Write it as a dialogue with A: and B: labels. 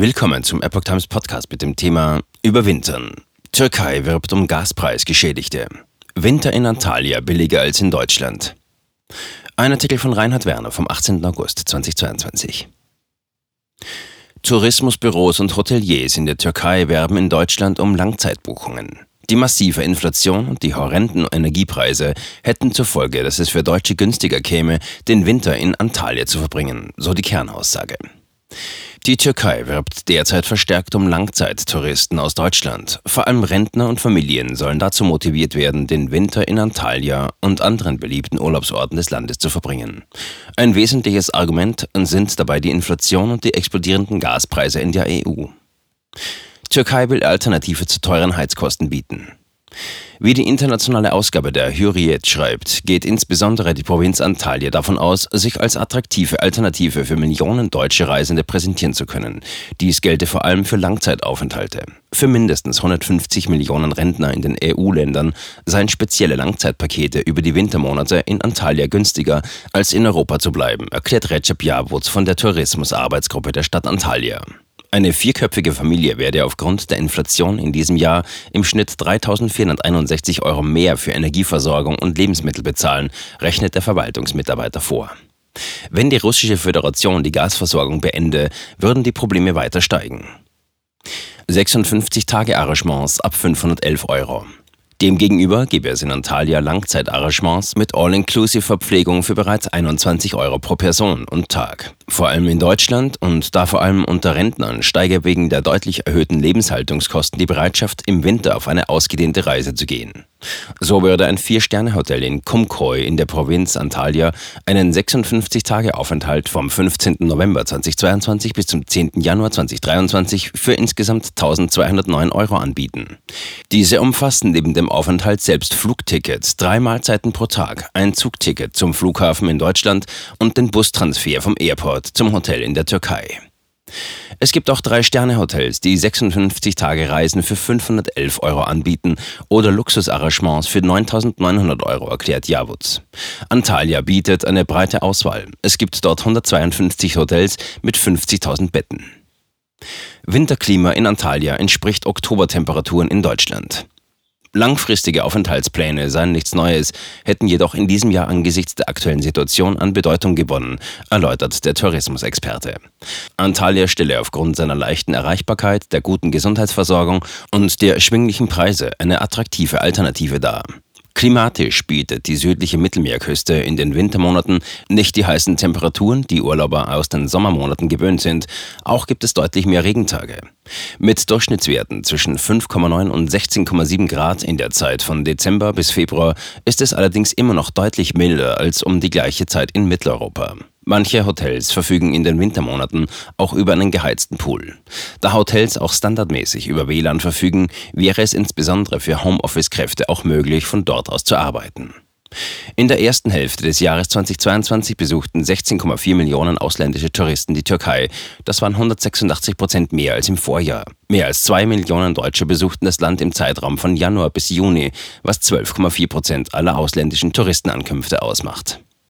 A: Willkommen zum Epoch Times Podcast mit dem Thema Überwintern. Türkei wirbt um Gaspreisgeschädigte. Winter in Antalya billiger als in Deutschland. Ein Artikel von Reinhard Werner vom 18. August 2022. Tourismusbüros und Hoteliers in der Türkei werben in Deutschland um Langzeitbuchungen. Die massive Inflation und die horrenden Energiepreise hätten zur Folge, dass es für Deutsche günstiger käme, den Winter in Antalya zu verbringen, so die Kernaussage. Die Türkei wirbt derzeit verstärkt um Langzeittouristen aus Deutschland. Vor allem Rentner und Familien sollen dazu motiviert werden, den Winter in Antalya und anderen beliebten Urlaubsorten des Landes zu verbringen. Ein wesentliches Argument sind dabei die Inflation und die explodierenden Gaspreise in der EU. Türkei will Alternative zu teuren Heizkosten bieten. Wie die internationale Ausgabe der Hürriyet schreibt, geht insbesondere die Provinz Antalya davon aus, sich als attraktive Alternative für Millionen deutsche Reisende präsentieren zu können. Dies gelte vor allem für Langzeitaufenthalte. Für mindestens 150 Millionen Rentner in den EU-Ländern seien spezielle Langzeitpakete über die Wintermonate in Antalya günstiger, als in Europa zu bleiben, erklärt Recep Yavuz von der Tourismusarbeitsgruppe der Stadt Antalya. Eine vierköpfige Familie werde aufgrund der Inflation in diesem Jahr im Schnitt 3.461 Euro mehr für Energieversorgung und Lebensmittel bezahlen, rechnet der Verwaltungsmitarbeiter vor. Wenn die russische Föderation die Gasversorgung beende, würden die Probleme weiter steigen. 56 Tage Arrangements ab 511 Euro. Demgegenüber gebe es in Antalya Langzeitarrangements mit All-Inclusive-Verpflegung für bereits 21 Euro pro Person und Tag. Vor allem in Deutschland und da vor allem unter Rentnern steige wegen der deutlich erhöhten Lebenshaltungskosten die Bereitschaft, im Winter auf eine ausgedehnte Reise zu gehen. So würde ein Vier-Sterne-Hotel in Kumkoy in der Provinz Antalya einen 56-Tage-Aufenthalt vom 15. November 2022 bis zum 10. Januar 2023 für insgesamt 1209 Euro anbieten. Diese umfassen neben dem Aufenthalt selbst Flugtickets, drei Mahlzeiten pro Tag, ein Zugticket zum Flughafen in Deutschland und den Bustransfer vom Airport zum Hotel in der Türkei. Es gibt auch Drei-Sterne-Hotels, die 56 Tage Reisen für 511 Euro anbieten oder Luxusarrangements für 9.900 Euro, erklärt Javuz. Antalya bietet eine breite Auswahl. Es gibt dort 152 Hotels mit 50.000 Betten. Winterklima in Antalya entspricht Oktobertemperaturen in Deutschland. Langfristige Aufenthaltspläne seien nichts Neues, hätten jedoch in diesem Jahr angesichts der aktuellen Situation an Bedeutung gewonnen, erläutert der Tourismusexperte. Antalya stelle aufgrund seiner leichten Erreichbarkeit, der guten Gesundheitsversorgung und der erschwinglichen Preise eine attraktive Alternative dar. Klimatisch bietet die südliche Mittelmeerküste in den Wintermonaten nicht die heißen Temperaturen, die Urlauber aus den Sommermonaten gewöhnt sind. Auch gibt es deutlich mehr Regentage. Mit Durchschnittswerten zwischen 5,9 und 16,7 Grad in der Zeit von Dezember bis Februar ist es allerdings immer noch deutlich milder als um die gleiche Zeit in Mitteleuropa. Manche Hotels verfügen in den Wintermonaten auch über einen geheizten Pool. Da Hotels auch standardmäßig über WLAN verfügen, wäre es insbesondere für Homeoffice-Kräfte auch möglich, von dort aus zu arbeiten. In der ersten Hälfte des Jahres 2022 besuchten 16,4 Millionen ausländische Touristen die Türkei. Das waren 186 Prozent mehr als im Vorjahr. Mehr als zwei Millionen Deutsche besuchten das Land im Zeitraum von Januar bis Juni, was 12,4 Prozent aller ausländischen Touristenankünfte ausmacht.